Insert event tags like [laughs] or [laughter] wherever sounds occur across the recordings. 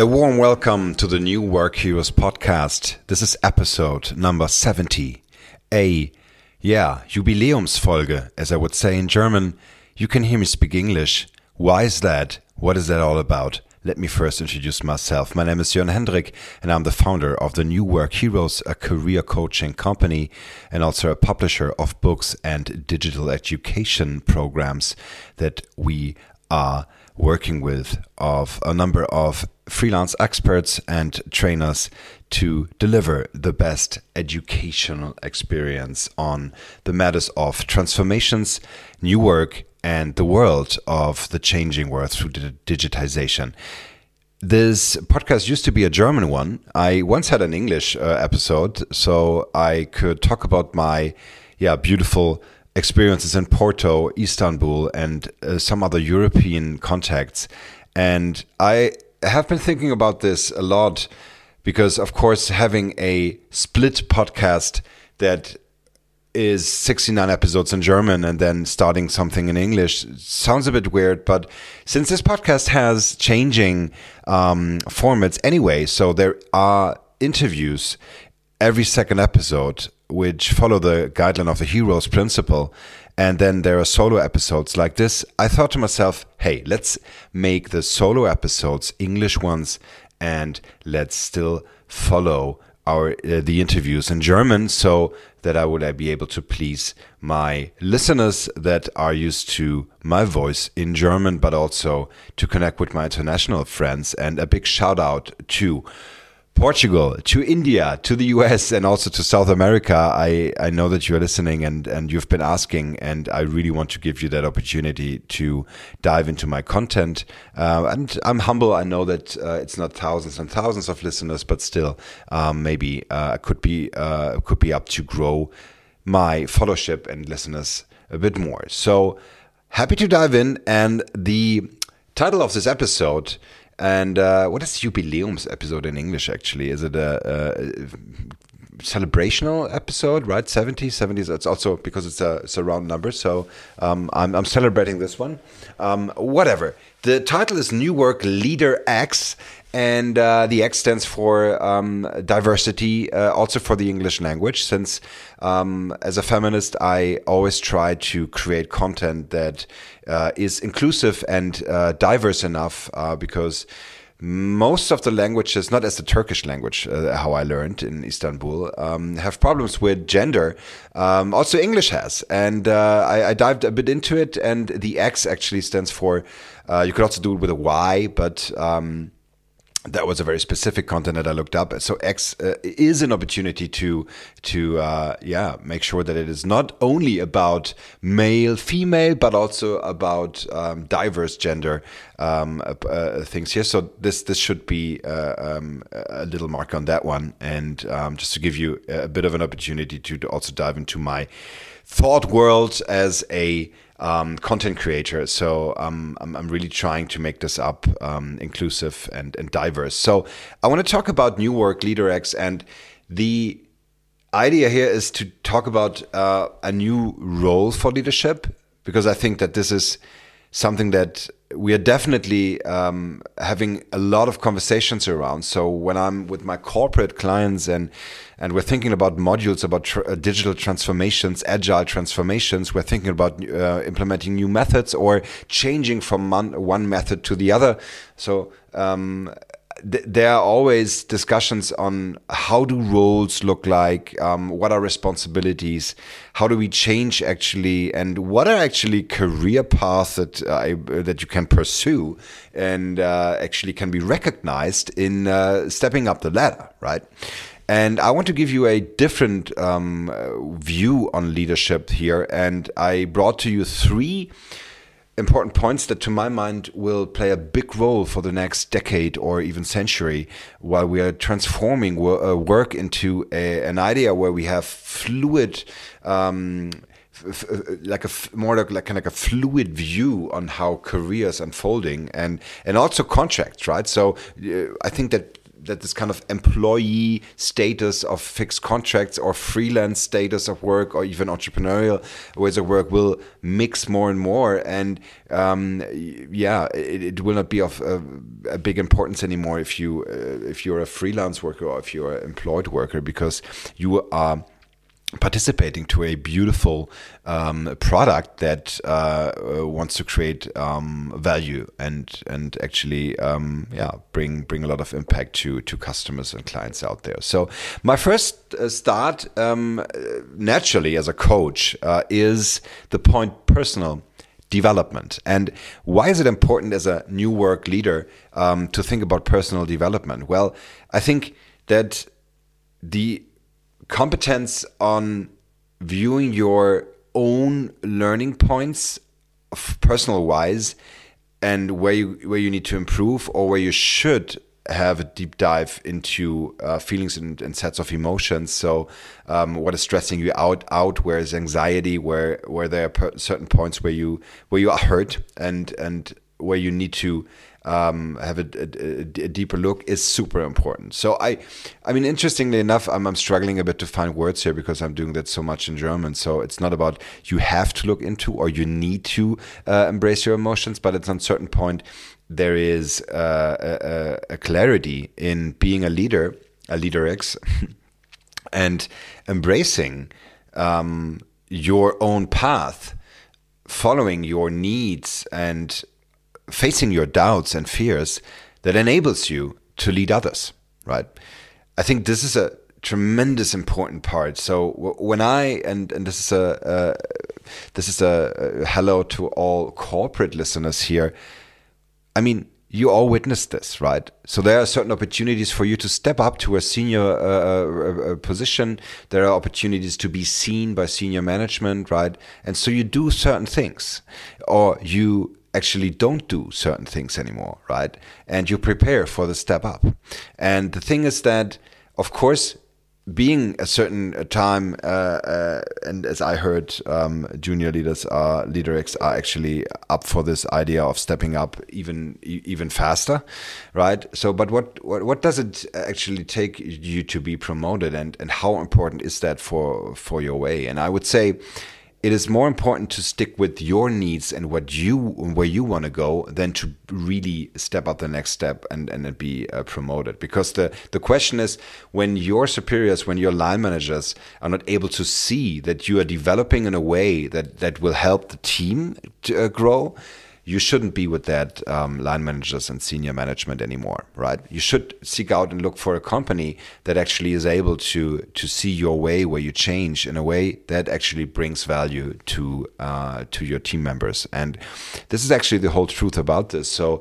A warm welcome to the New Work Heroes podcast. This is episode number 70. A, yeah, Jubiläumsfolge, as I would say in German. You can hear me speak English. Why is that? What is that all about? Let me first introduce myself. My name is Jörn Hendrik, and I'm the founder of the New Work Heroes, a career coaching company, and also a publisher of books and digital education programs that we are working with of a number of freelance experts and trainers to deliver the best educational experience on the matters of transformations, new work, and the world of the changing world through digitization. This podcast used to be a German one. I once had an English uh, episode, so I could talk about my yeah beautiful experiences in Porto, Istanbul, and uh, some other European contacts. And I have been thinking about this a lot because, of course, having a split podcast that is 69 episodes in German and then starting something in English sounds a bit weird. But since this podcast has changing um, formats anyway, so there are interviews every second episode which follow the guideline of the heroes principle and then there are solo episodes like this. I thought to myself hey let's make the solo episodes english ones and let's still follow our uh, the interviews in german so that i would uh, be able to please my listeners that are used to my voice in german but also to connect with my international friends. And a big shout out to Portugal, to India, to the US, and also to South America. I, I know that you're listening and, and you've been asking, and I really want to give you that opportunity to dive into my content. Uh, and I'm humble. I know that uh, it's not thousands and thousands of listeners, but still, um, maybe uh, could be uh, could be up to grow my followership and listeners a bit more. So happy to dive in. And the title of this episode and uh, what is Jubiläums episode in English, actually? Is it a, a celebrational episode, right? 70s, 70s. It's also because it's a, it's a round number. So um, I'm, I'm celebrating this one. Um, whatever. The title is New Work Leader X and uh, the X stands for um, diversity, uh, also for the English language. Since um, as a feminist, I always try to create content that uh, is inclusive and uh, diverse enough uh, because most of the languages, not as the Turkish language, uh, how I learned in Istanbul, um, have problems with gender. Um, also, English has. And uh, I, I, dived a bit into it, and the X actually stands for, uh, you could also do it with a Y, but. Um, that was a very specific content that I looked up. So X uh, is an opportunity to to uh, yeah make sure that it is not only about male, female, but also about um, diverse gender um, uh, uh things here. So this this should be uh, um, a little mark on that one, and um, just to give you a bit of an opportunity to also dive into my thought world as a um, content creator. So um, I'm, I'm, really trying to make this up um, inclusive and, and diverse. So I want to talk about New Work Leader X and the idea here is to talk about uh, a new role for leadership because I think that this is something that we are definitely um, having a lot of conversations around. So when I'm with my corporate clients and and we're thinking about modules about tr uh, digital transformations, agile transformations, we're thinking about uh, implementing new methods or changing from one, one method to the other. So um, th there are always discussions on how do roles look like, um, what are responsibilities, how do we change actually, and what are actually career paths that uh, that you can pursue and uh, actually can be recognized in uh, stepping up the ladder, right? And I want to give you a different um, view on leadership here, and I brought to you three important points that, to my mind, will play a big role for the next decade or even century while we are transforming uh, work into a, an idea where we have fluid. Um, like a more like, like kind of like a fluid view on how careers unfolding and and also contracts right so uh, i think that that this kind of employee status of fixed contracts or freelance status of work or even entrepreneurial ways of work will mix more and more. And um, yeah it, it, will not be of a, a, big importance anymore if you uh, if you're a freelance worker or if you're an employed worker because you are participating to a beautiful um, product that uh, wants to create um, value and and actually um, yeah bring bring a lot of impact to to customers and clients out there. So my first uh, start um, naturally as a coach uh, is the point personal development. And why is it important as a new work leader um, to think about personal development? Well, I think that the competence on viewing your own learning points personal wise and where you where you need to improve or where you should have a deep dive into uh, feelings and, and, sets of emotions. So, um, what is stressing you out? Out where is anxiety? Where where there are certain points where you where you are hurt and and where you need to um, have a, a, a, deeper look is super important. So I, I mean, interestingly enough, I'm, I'm struggling a bit to find words here because I'm doing that so much in German. So it's not about you have to look into or you need to uh, embrace your emotions, but at a certain point there is uh, a, a, clarity in being a leader, a leader X, [laughs] and embracing um, your own path, following your needs and facing your doubts and fears that enables you to lead others, right? I think this is a tremendous important part. So when I and and this is a this is a, hello to all corporate listeners here. I mean, you all witnessed this, right? So there are certain opportunities for you to step up to a senior uh, uh, uh position. There are opportunities to be seen by senior management, right? And so you do certain things, or you actually don't do certain things anymore, right? And you prepare for the step up. And the thing is that, of course, being a certain time, uh, uh, and as I heard, um, junior leaders are leader X are actually up for this idea of stepping up even even faster, right? So, but what, what what does it actually take you to be promoted, and and how important is that for for your way? And I would say it is more important to stick with your needs and what you where you want to go than to really step up the next step and and be uh, promoted. Because the the question is when your superiors when your line managers are not able to see that you are developing in a way that that will help the team to, uh, grow you shouldn't be with that um, line managers and senior management anymore, right? You should seek out and look for a company that actually is able to to see your way where you change in a way that actually brings value to uh, to your team members. And this is actually the whole truth about this. So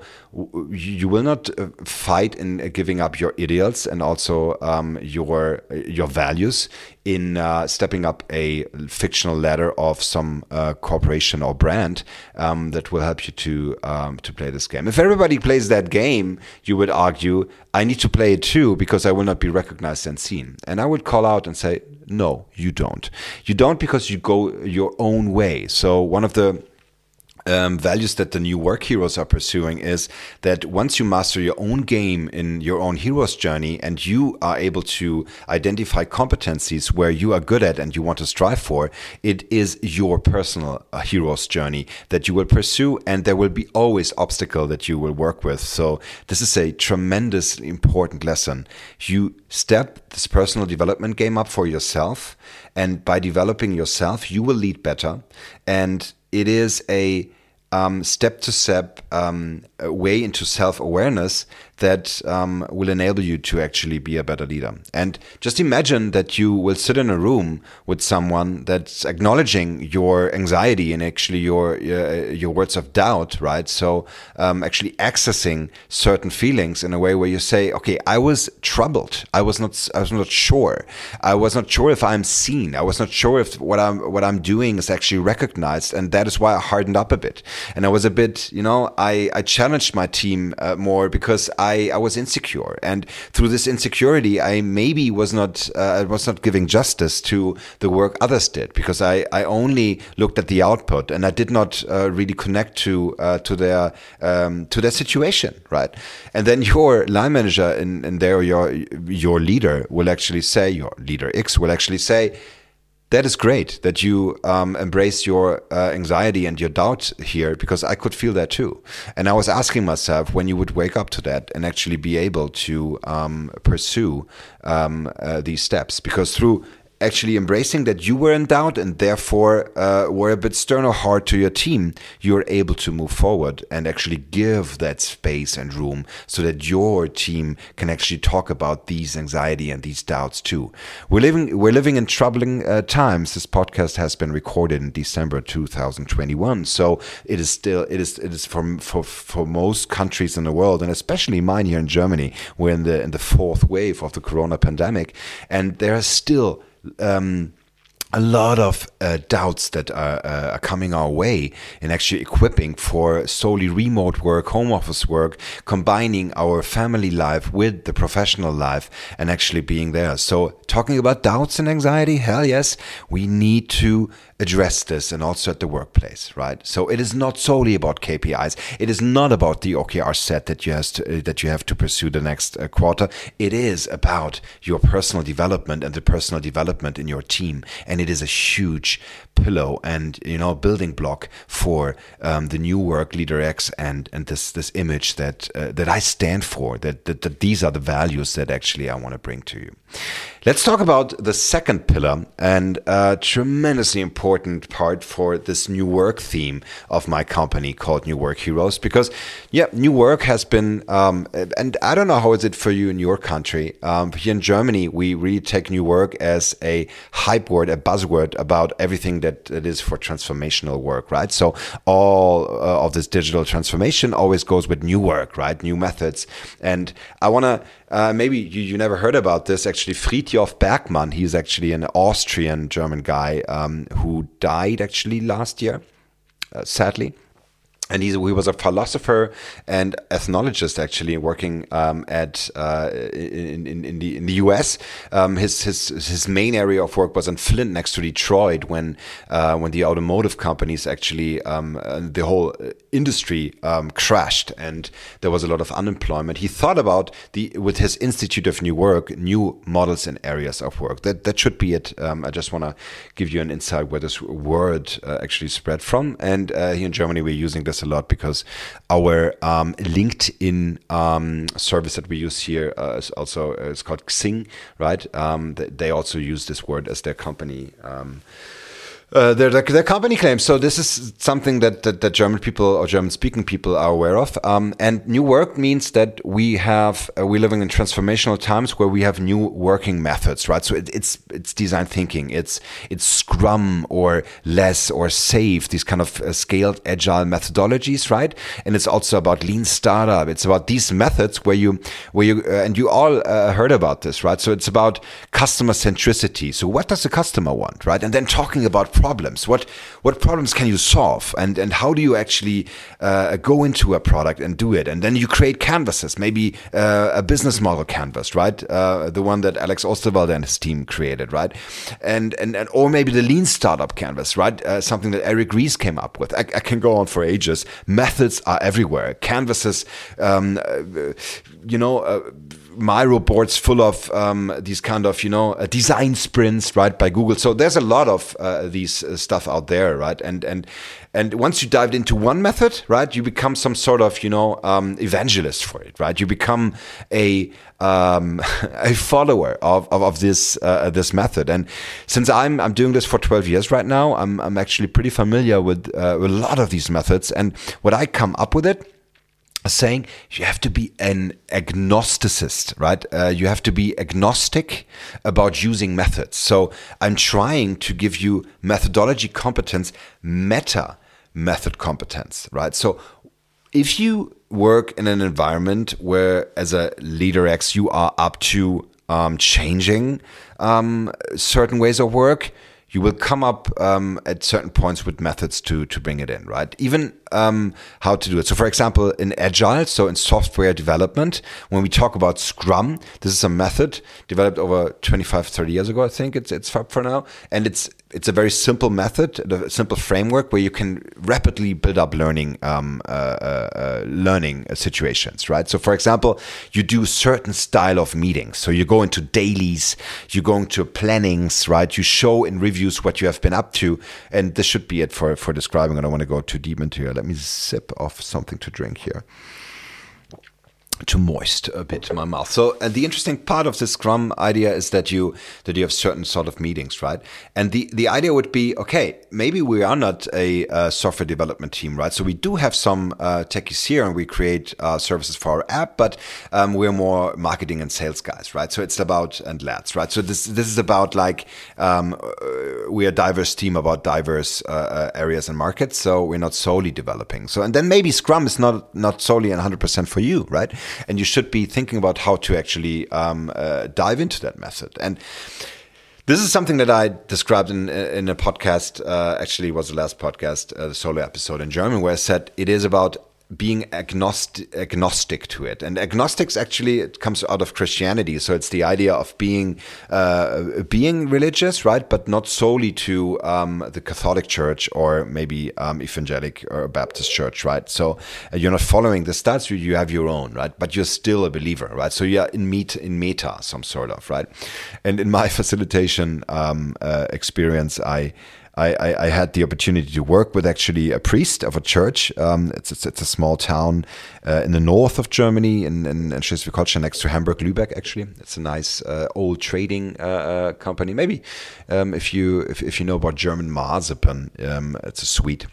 you will not uh, fight in giving up your ideals and also um, your your values in uh, stepping up a fictional ladder of some uh, corporation or brand um, that will help you to um, to play this game. If everybody plays that game, you would argue, I need to play it too because I will not be recognized and seen. And I would call out and say, no, you don't. You don't because you go your own way. So one of the um, values that the new work heroes are pursuing is that once you master your own game in your own hero's journey and you are able to identify competencies where you are good at and you want to strive for, it is your personal uh, hero's journey that you will pursue and there will be always obstacle that you will work with. So this is a tremendously important lesson. You step this personal development game up for yourself and by developing yourself, you will lead better and it is a um, step to step um, way into self awareness that um, will enable you to actually be a better leader. And just imagine that you will sit in a room with someone that's acknowledging your anxiety and actually your uh, your words of doubt, right? So um, actually accessing certain feelings in a way where you say, "Okay, I was troubled. I was not. I was not sure. I was not sure if I'm seen. I was not sure if what I'm what I'm doing is actually recognized, and that is why I hardened up a bit. And I was a bit, you know, I I challenged my team uh, more because I I, I was insecure, and through this insecurity, I maybe was not uh, was not giving justice to the work others did because I, I only looked at the output and I did not uh, really connect to uh, to their um, to their situation, right? And then your line manager and, and there your your leader will actually say your leader X will actually say that is great that you um, embrace your uh, anxiety and your doubt here because I could feel that too. And I was asking myself when you would wake up to that and actually be able to um, pursue um, uh, these steps because through actually embracing that you were in doubt and therefore uh, were a bit stern or hard to your team, you're able to move forward and actually give that space and room so that your team can actually talk about these anxiety and these doubts too. We're living we're living in troubling uh, times. This podcast has been recorded in December 2021, so it is still it is it is for for for most countries in the world and especially mine here in Germany. We're in the in the fourth wave of the corona pandemic, and there are still um, a lot of uh, doubts that are, uh, are, coming our way in actually equipping for solely remote work, home office work, combining our family life with the professional life and actually being there. So, talking about doubts and anxiety, hell yes, we need to address this and also at the workplace, right? So it is not solely about KPIs. It is not about the OKR set that you have to, uh, that you have to pursue the next uh, quarter. It is about your personal development and the personal development in your team. And it is a huge pillow and, you know, building block for um, the new work leader X and, and this, this image that, uh, that I stand for, that, that, that these are the values that actually I want to bring to you. Let's talk about the second pillar and a tremendously important part for this new work theme of my company called New Work Heroes. Because, yeah, new work has been, um, and I don't know how is it for you in your country. Um, here in Germany, we really take new work as a hype word, a buzzword about everything that it is for transformational work, right? So all uh, of this digital transformation always goes with new work, right? New methods. And I want to uh, maybe you, you never heard about this. Actually, Frithjof Bergmann, he's actually an Austrian German guy um, who died actually last year, uh, sadly and he was a philosopher and ethnologist actually working um, at uh, in, in, in, the in the U.S. Um, his his his main area of work was in Flint next to Detroit when uh, when the automotive companies actually um, uh, the whole industry um, crashed and there was a lot of unemployment. He thought about the with his Institute of New Work new models and areas of work. That that should be it. Um, I just want to give you an insight where this word uh, actually spread from. And uh, here in Germany, we're using this a lot because our um, LinkedIn um, service that we use here uh, is also uh, it's called Xing, right? Um, they also use this word as their company. Um, uh, their, their company claims. So this is something that, that, that German people or German speaking people are aware of. Um, and new work means that we have uh, we're living in transformational times where we have new working methods, right? So it, it's it's design thinking, it's it's Scrum or LeSS or SAFe, these kind of uh, scaled agile methodologies, right? And it's also about lean startup. It's about these methods where you where you uh, and you all uh, heard about this, right? So it's about customer centricity. So what does the customer want, right? And then talking about problems? What what problems can you solve, and and how do you actually uh, go into a product and do it? And then you create canvases, maybe uh, a business model canvas, right? Uh, the one that Alex Osterwalder and his team created, right? And and, and or maybe the lean startup canvas, right? Uh, something that Eric Ries came up with. I, I, can go on for ages. Methods are everywhere. Canvases, um, uh, you know uh, reports full of um, these kind of you know uh, design sprints right by Google. So there's a lot of uh, these uh, stuff out there, right? And and and once you dived into one method, right, you become some sort of you know um, evangelist for it, right? You become a um, [laughs] a follower of, of, of this uh, this method. And since I'm I'm doing this for 12 years right now, I'm I'm actually pretty familiar with, uh, with a lot of these methods. And what I come up with it saying you have to be an agnosticist, right? Uh, you have to be agnostic about using methods. So I'm trying to give you methodology competence, meta method competence, right? So if you work in an environment where, as a leader X, you are up to um, changing um, certain ways of work, you will come up um, at certain points with methods to to bring it in, right? Even um, how to do it. So, for example, in Agile, so in software development, when we talk about Scrum, this is a method developed over 25, 30 years ago, I think it's it's for now, and it's it's a very simple method, a simple framework where you can rapidly build up learning um, uh, uh, uh learning situations, right? So, for example, you do certain style of meetings. So you go into dailies, you go into plannings, right? You show in reviews what you have been up to, and this should be it for for describing. I don't want to go too deep into it. Let me sip off something to drink here too moist a bit my mouth. So and the interesting part of the Scrum idea is that you that you have certain sort of meetings, right? And the the idea would be okay, maybe we are not a, a software development team, right? So we do have some uh, techies here, and we create uh, services for our app, but um, we're more marketing and sales guys, right? So it's about and lads, right? So this this is about like um, uh, we're a diverse team about diverse uh, uh, areas and markets. So we're not solely developing. So and then maybe Scrum is not not solely and 100% for you, right? And you should be thinking about how to actually um, uh, dive into that method. And this is something that I described in in a podcast. Uh, actually, was the last podcast, uh, the solo episode in German, where I said it is about being agnostic, agnostic to it. And agnostics actually it comes out of Christianity, so it's the idea of being uh, being religious, right, but not solely to um, the Catholic Church or maybe um, Evangelic or Baptist Church, right? So uh, you're not following the stats; you have your own, right? But you're still a believer, right? So you're in meet in meta, some sort of, right? And in my [laughs] facilitation um, uh, experience, I I, I, I, had the opportunity to work with actually a priest of a church. Um, it's, it's, it's a small town uh, in the north of Germany, in, in, in Schleswig-Holstein, next to Hamburg, Lübeck. Actually, it's a nice uh, old trading uh, uh company. Maybe um, if you if, if you know about German marzipan, um, it's a sweet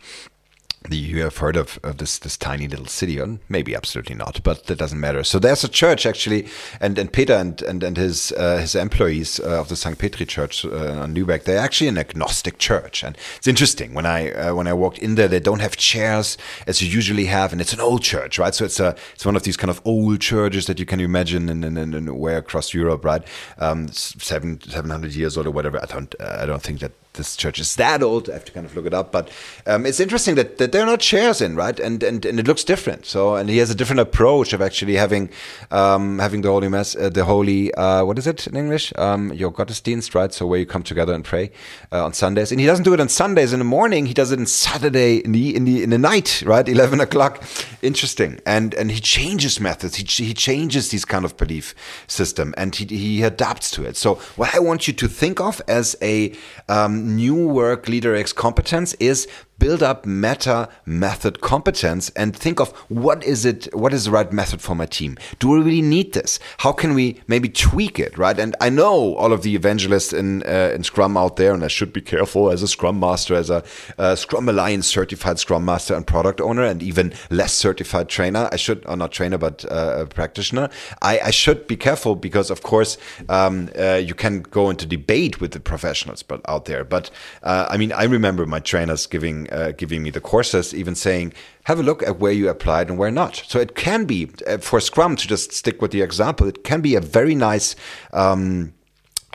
you have heard of, of this this tiny little city, or maybe absolutely not, but that doesn't matter. So there's a church actually, and and Peter and and, and his uh, his employees uh, of the St. Petri Church uh, on Lübeck, they're actually an agnostic church, and it's interesting when I uh, when I walked in there, they don't have chairs as you usually have, and it's an old church, right? So it's a it's one of these kind of old churches that you can imagine and and, and where across Europe, right? Um, seven seven hundred years old or whatever. I don't I don't think that this church is that old. I have to kind of look it up, but um, it's interesting that, that there are not chairs in, right? And, and and it looks different. So and he has a different approach of actually having um, having the holy mass, uh, the holy uh, what is it in English? Um, your Gottesdienst, right? So where you come together and pray uh, on Sundays, and he doesn't do it on Sundays in the morning. He does it on Saturday in the in the in the night, right? Eleven o'clock. Interesting. And and he changes methods. He he changes these kind of belief system, and he he adapts to it. So what I want you to think of as a um, new work leader X competence is build up meta method competence and think of what is it what is the right method for my team? Do we really need this? How can we maybe tweak it right? And i know all of the evangelists in uh, in scrum out there and i should be careful as a scrum master as a uh, scrum alliance certified scrum master and product owner and even less certified trainer. I should or not trainer but uh, a practitioner. I, I, should be careful because of course um, uh, you can go into debate with the professionals but out there. But uh, i mean i remember my trainers giving uh, giving me the courses, even saying, have a look at where you applied and where not. So it can be uh, for Scrum to just stick with the example. It can be a very nice. Um,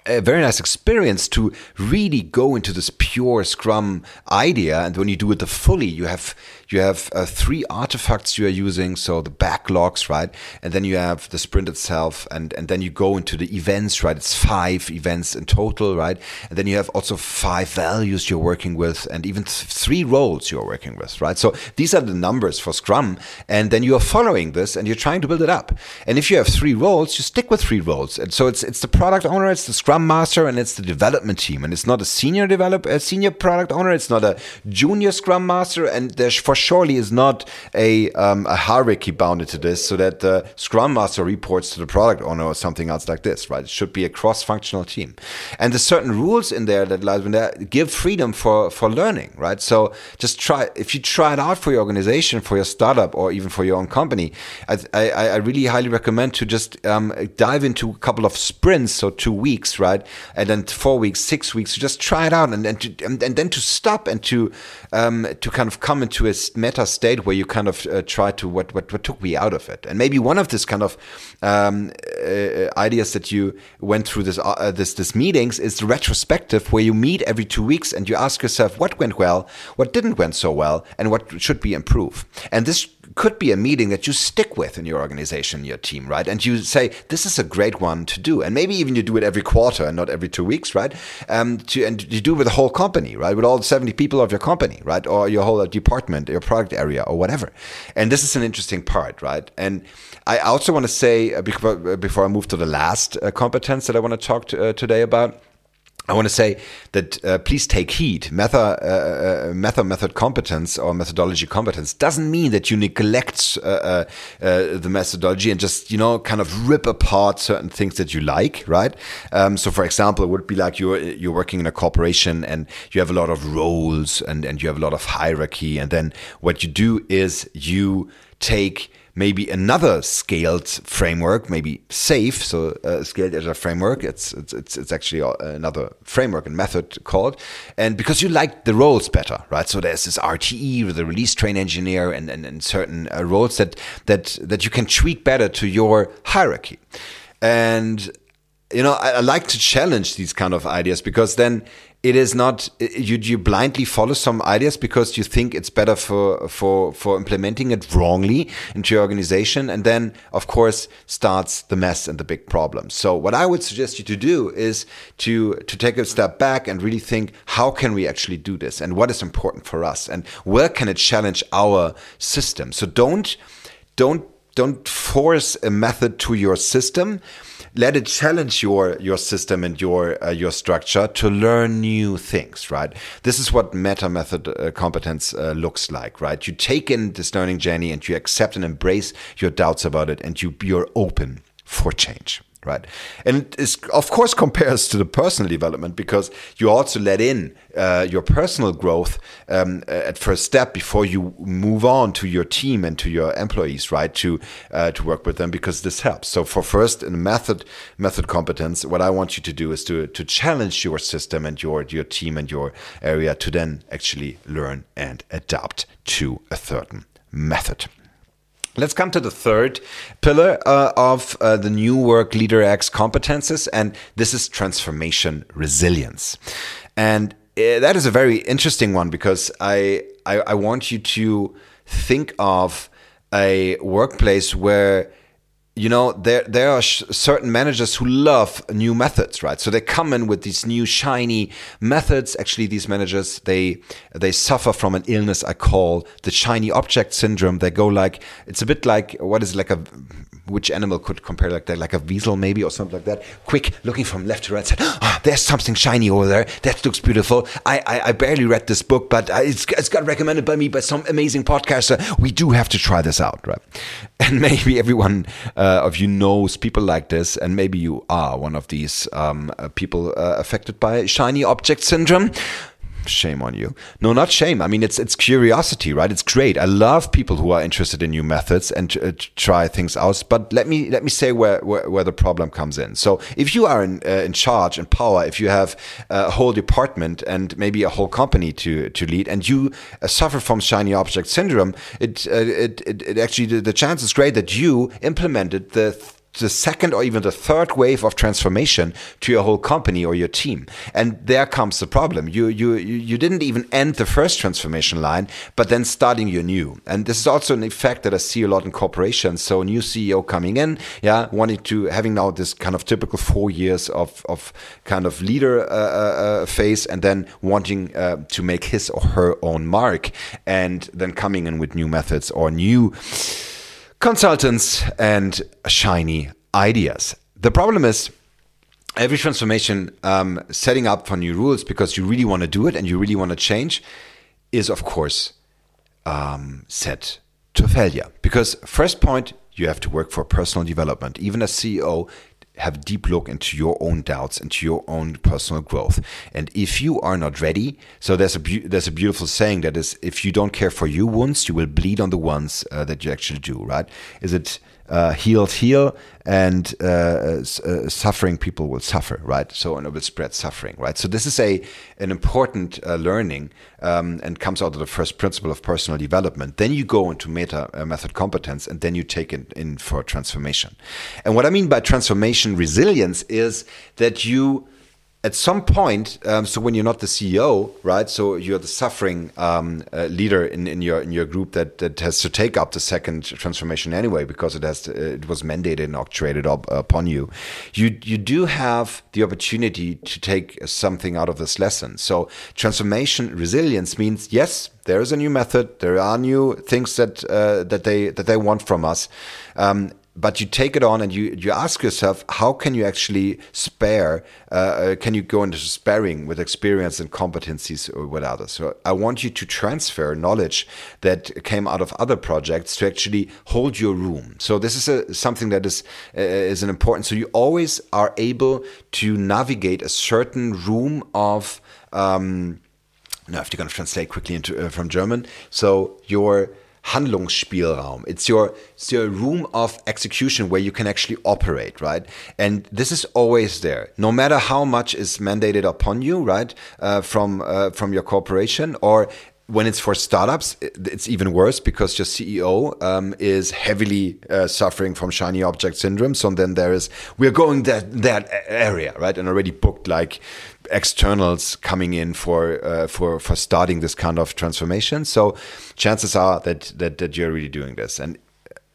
a very nice experience to really go into this pure Scrum idea. And when you do it the fully, you have you have uh, three artifacts you are using, so the backlogs, right? And then you have the sprint itself, and, and then you go into the events, right? It's five events in total, right? And then you have also five values you're working with, and even th three roles you're working with, right? So these are the numbers for Scrum, and then you are following this and you're trying to build it up. And if you have three roles, you stick with three roles. And so it's it's the product owner, it's the Scrum master, and it's the development team. And it's not a senior developer, a senior product owner, it's not a junior Scrum master, and there's for surely is not a, um, a hierarchy bounded to this so that the Scrum Master reports to the product owner or something else like this, right? It should be a cross functional team. And there's certain rules in there that allows that give freedom for, for learning, right? So just try, if you try it out for your organization, for your startup, or even for your own company, I, I, I really highly recommend to just um, dive into a couple of sprints, so two weeks, right? And then four weeks, six weeks to just try it out and then to, and, and then to stop and to um, to kind of come into a meta state where you kind of uh, try to what, what what took me out of it. And maybe one of this kind of um, uh, ideas that you went through this uh, this this meetings is the retrospective where you meet every two weeks and you ask yourself what went well, what didn't went so well, and what should be improved. And this could be a meeting that you stick with in your organization, your team, right? And you say, this is a great one to do. And maybe even you do it every quarter and not every two weeks, right? Um, to, and you do it with the whole company, right? With all 70 people of your company, right? Or your whole department, your product area or whatever. And this is an interesting part, right? And I also want to say, uh, before, before I move to the last uh, competence that I want to talk to, uh, today about, I want to say that uh, please take heed. Method, uh, uh, method, method competence or methodology competence doesn't mean that you neglect uh, uh, uh, the methodology and just you know kind of rip apart certain things that you like, right? Um, so, for example, it would be like you're you're working in a corporation and you have a lot of roles and and you have a lot of hierarchy, and then what you do is you take maybe another scaled framework, maybe SAFe, so uh, scaled agile framework. It's, it's it's it's actually another framework and method called, and because you like the roles better, right? So there's this RTE with the release train engineer and and, and certain uh, roles that that that you can tweak better to your hierarchy, and you know I, I like to challenge these kind of ideas because then it is not you you blindly follow some ideas because you think it's better for for for implementing it wrongly into your organization. And then of course starts the mess and the big problems so what i would suggest you to do is to to take a step back and really think how can we actually do this? And what is important for us? And where can it challenge our system? So don't don't don't force a method to your system let it challenge your your system and your uh, your structure to learn new things right? This is what meta method uh, competence uh, looks like right? You take in this learning journey and you accept and embrace your doubts about it and you you're open for change right? And it of course compares to the personal development because you also let in uh, your personal growth um, at first step before you move on to your team and to your employees, right? To uh, to work with them because this helps. So for first in method method competence, what I want you to do is to to challenge your system and your your team and your area to then actually learn and adapt to a certain method. Let's come to the third pillar uh, of uh, the new work leader X competences, and this is transformation resilience. And uh, that is a very interesting one because I, I, I want you to think of a workplace where you know there there are certain managers who love new methods right? So they come in with these new shiny methods. Actually these managers they they suffer from an illness i call the shiny object syndrome. They go like it's a bit like what is it, like a which animal could compare like that like a weasel maybe or something like that? Quick looking from left to right said oh, there's something shiny over there. That looks beautiful. I i, I barely read this book but it's, it's got recommended by me by some amazing podcaster. We do have to try this out right? [laughs] And maybe everyone uh, of you knows people like this, and maybe you are one of these um, uh, people uh, affected by shiny object syndrome shame on you. No, not shame. I mean, it's it's curiosity, right? It's great. I love people who are interested in new methods and uh, try things out. But let me let me say where where, where the problem comes in. So if you are in uh, in charge and power, if you have a whole department and maybe a whole company to to lead, and you uh, suffer from shiny object syndrome, it uh, it, it, it actually the, the chance is great that you implemented the the second or even the third wave of transformation to your whole company or your team. And there comes the problem. You you you didn't even end the first transformation line, but then starting your new. And this is also an effect that I see a lot in corporations. So new CEO coming in, yeah, wanting to having now this kind of typical four years of of kind of leader uh, uh, uh phase, and then wanting uh, to make his or her own mark, and then coming in with new methods or new consultants and shiny ideas. The problem is every transformation um, setting up for new rules because you really want to do it and you really want to change is of course um, set to failure because first point you have to work for personal development even as ceo have deep look into your own doubts, into your own personal growth. And if you are not ready, so there's a there's a beautiful saying that is, if you don't care for your wounds, you will bleed on the ones uh, that you actually do. Right? Is it uh, healed heal, and uh, uh, suffering people will suffer, right? So and it will spread suffering, right? So this is a an important uh, learning um, and comes out of the first principle of personal development. Then you go into meta uh, method competence, and then you take it in for transformation. And what I mean by transformation resilience is that you at some point, um, so when you're not the CEO, right? So you're the suffering um, uh, leader in, in your in your group that, that has to take up the second transformation anyway because it has to, uh, it was mandated and octroyed up, upon you. You you do have the opportunity to take something out of this lesson. So transformation resilience means yes, there is a new method, there are new things that uh, that they that they want from us. Um, but you take it on and you you ask yourself how can you actually spare uh, uh, can you go into sparing with experience and competencies with others? So i want you to transfer knowledge that came out of other projects to actually hold your room. So this is a, something that is uh, is an important so you always are able to navigate a certain room of um, now if you're going to translate quickly into uh, from german. So your Handlungsspielraum. It's your it's your room of execution where you can actually operate, right? And this is always there, no matter how much is mandated upon you, right, uh, from uh, from your corporation, or when it's for startups, it's even worse because your CEO um, is heavily uh, suffering from shiny object syndrome. So then there is we're going that that area, right, and already booked like externals coming in for uh, for for starting this kind of transformation. So chances are that that that you're really doing this. And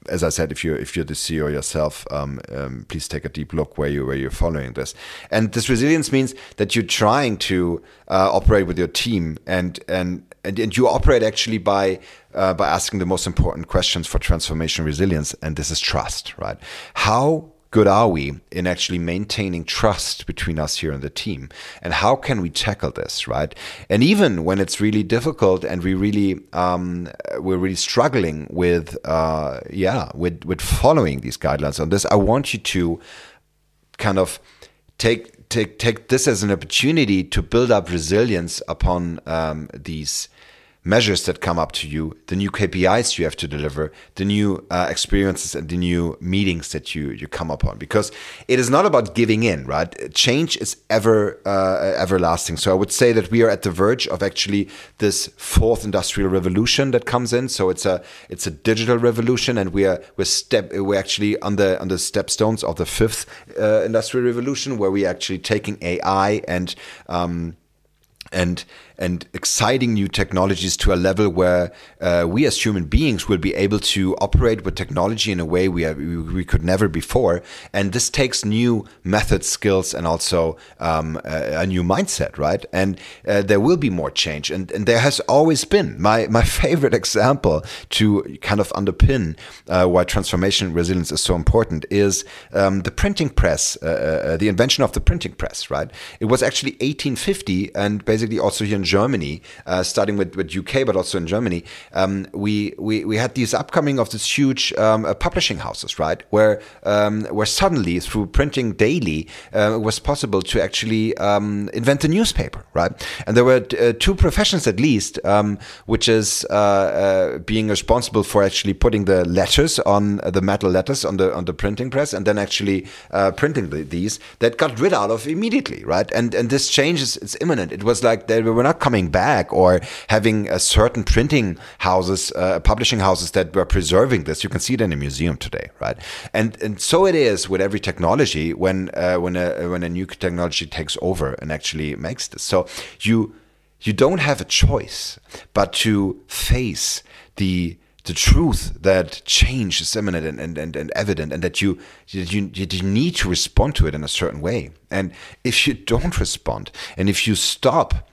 as I said, if you're if you're the CEO yourself, um, um, please take a deep look where you where you're following this. And this resilience means that you're trying to uh, operate with your team, and and and, and you operate actually by uh, by asking the most important questions for transformation resilience, and this is trust, right? How good are we in actually maintaining trust between us here and the team? And how can we tackle this, right? And even when it's really difficult and we really um, we're really struggling with uh, yeah with with following these guidelines on this, I want you to kind of take take take this as an opportunity to build up resilience upon um, these measures that come up to you, the new KPIs you have to deliver, the new uh, experiences and the new meetings that you you come upon. Because it is not about giving in, right? Change is ever uh, everlasting. So I would say that we are at the verge of actually this fourth industrial revolution that comes in. So it's a it's a digital revolution, and we are we're step we're actually on the on the stepstones of the fifth uh, industrial revolution, where we're actually taking AI and um, and and exciting new technologies to a level where uh, we as human beings will be able to operate with technology in a way we, have, we could never before. And this takes new methods, skills, and also um, a, a, new mindset, right? And uh, there will be more change. And, and there has always been. My, my [laughs] favorite example to kind of underpin uh, why transformation resilience is so important is um, the printing press, uh, uh, the invention of the printing press, right? It was actually 1850, and basically also here in Germany, uh, starting with, with UK, but also in Germany, um, we, we we had these upcoming of these huge um, uh, publishing houses, right, where um, where suddenly through printing daily uh, it was possible to actually um, invent a newspaper, right? And there were uh, two professions at least, um, which is uh, being responsible for actually putting the letters on the metal letters on the on the printing press, and then actually printing the, these that got rid out of immediately, right? And and this change is it's imminent. It was like they were not coming back or having a certain printing houses, uh, publishing houses that were preserving this. You can see it in a museum today, right? And and so it is with every technology when uh, when a when a new technology takes over and actually makes this. So you you don't have a choice but to face the the truth that change is imminent and, and, and, and evident and that you, you, you need to respond to it in a certain way. And if you don't respond and if you stop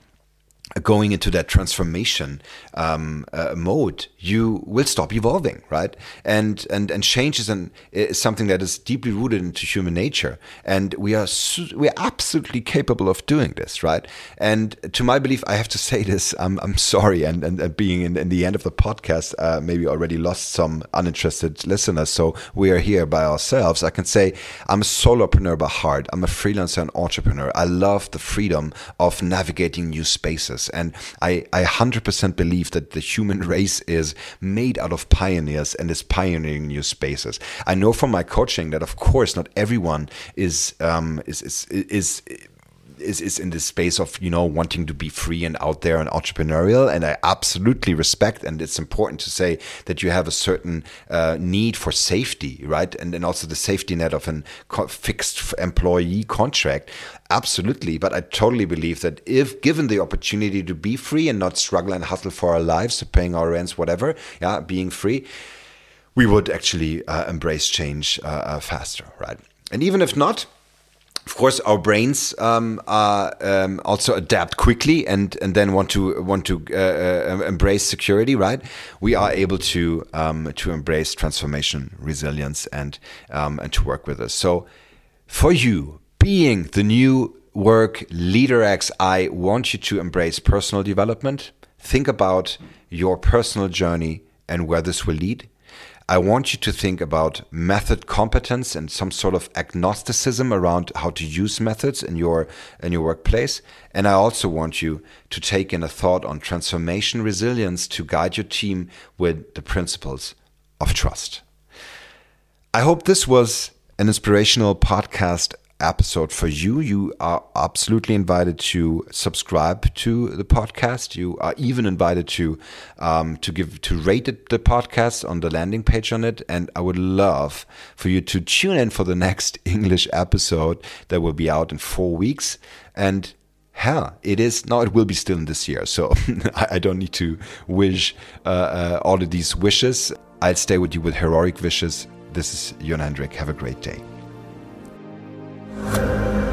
going into that transformation um, uh, mode, you will stop evolving, right? And and and change is, an, is something that is deeply rooted into human nature, and we are we are absolutely capable of doing this, right? And to my belief, I have to say this. I'm I'm sorry, and and, being in, in the end of the podcast, uh, maybe already lost some uninterested listeners. So we are here by ourselves. I can say I'm a solopreneur by heart. I'm a freelancer and entrepreneur. I love the freedom of navigating new spaces And I, I 100% believe that the human [laughs] race is made out of pioneers and is pioneering new spaces. I know from my coaching that, of course, not everyone is um, is, is, is is, is in this space of you know wanting to be free and out there and entrepreneurial. And i absolutely respect and it's important to say that you have a certain uh, need for safety right? And then also the safety net of a fixed employee contract. Absolutely. But i totally believe that if given the opportunity to be free and not struggle and hustle for our lives paying our rents whatever yeah being free we would actually uh, embrace change uh, uh faster right? And even if not of course, our brains um, are, um, also adapt quickly and, and then want to want to uh, uh, embrace security. Right? We are able to um, to embrace transformation, resilience, and um, and to work with us. So, for you, being the new work leader X, I want you to embrace personal development. Think about your personal journey and where this will lead. I want you to think about method competence and some sort of agnosticism around how to use methods in your in your workplace. And I also want you to take in a thought on transformation resilience to guide your team with the principles of trust. I hope this was an inspirational podcast episode for you. You are absolutely invited to subscribe to the podcast. You are even invited to um, to give to rate it, the podcast on the landing page on it. And I would love for you to tune in for the next [laughs] English episode that will be out in four weeks. And hell, it is now. It will be still in this year, so [laughs] I don't need to wish uh, uh, all of these wishes. I'll stay with you with heroic wishes. This is Jon Hendrik. Have a great day. Oh. you.